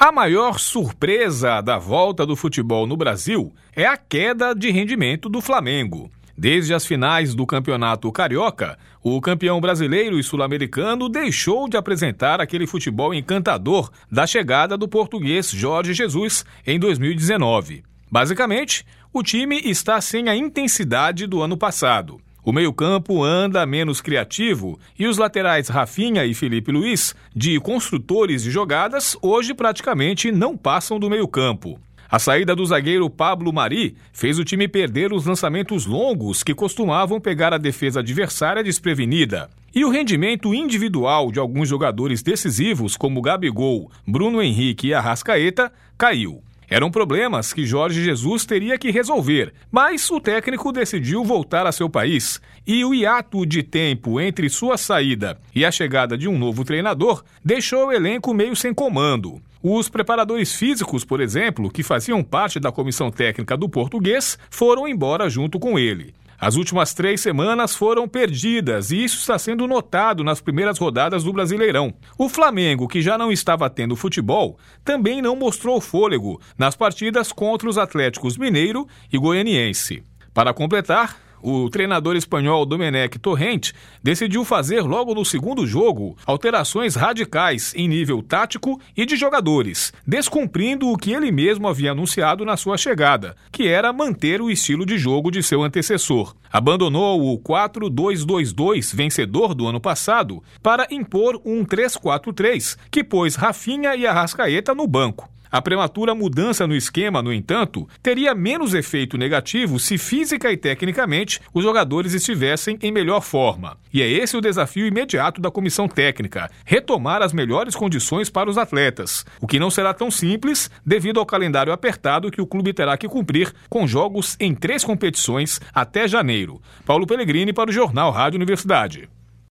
A maior surpresa da volta do futebol no Brasil é a queda de rendimento do Flamengo. Desde as finais do Campeonato Carioca, o campeão brasileiro e sul-americano deixou de apresentar aquele futebol encantador da chegada do português Jorge Jesus em 2019. Basicamente, o time está sem a intensidade do ano passado. O meio-campo anda menos criativo e os laterais Rafinha e Felipe Luiz, de construtores de jogadas, hoje praticamente não passam do meio-campo. A saída do zagueiro Pablo Mari fez o time perder os lançamentos longos que costumavam pegar a defesa adversária desprevenida. E o rendimento individual de alguns jogadores decisivos, como Gabigol, Bruno Henrique e Arrascaeta, caiu. Eram problemas que Jorge Jesus teria que resolver, mas o técnico decidiu voltar a seu país e o hiato de tempo entre sua saída e a chegada de um novo treinador deixou o elenco meio sem comando. Os preparadores físicos, por exemplo, que faziam parte da comissão técnica do português, foram embora junto com ele. As últimas três semanas foram perdidas e isso está sendo notado nas primeiras rodadas do Brasileirão. O Flamengo, que já não estava tendo futebol, também não mostrou fôlego nas partidas contra os Atléticos Mineiro e Goianiense. Para completar, o treinador espanhol Domenech Torrente decidiu fazer logo no segundo jogo alterações radicais em nível tático e de jogadores, descumprindo o que ele mesmo havia anunciado na sua chegada, que era manter o estilo de jogo de seu antecessor. Abandonou o 4-2-2-2 vencedor do ano passado para impor um 3-4-3, que pôs Rafinha e Arrascaeta no banco. A prematura mudança no esquema, no entanto, teria menos efeito negativo se física e tecnicamente os jogadores estivessem em melhor forma. E é esse o desafio imediato da comissão técnica: retomar as melhores condições para os atletas, o que não será tão simples devido ao calendário apertado que o clube terá que cumprir com jogos em três competições até janeiro. Paulo Pellegrini para o Jornal Rádio Universidade.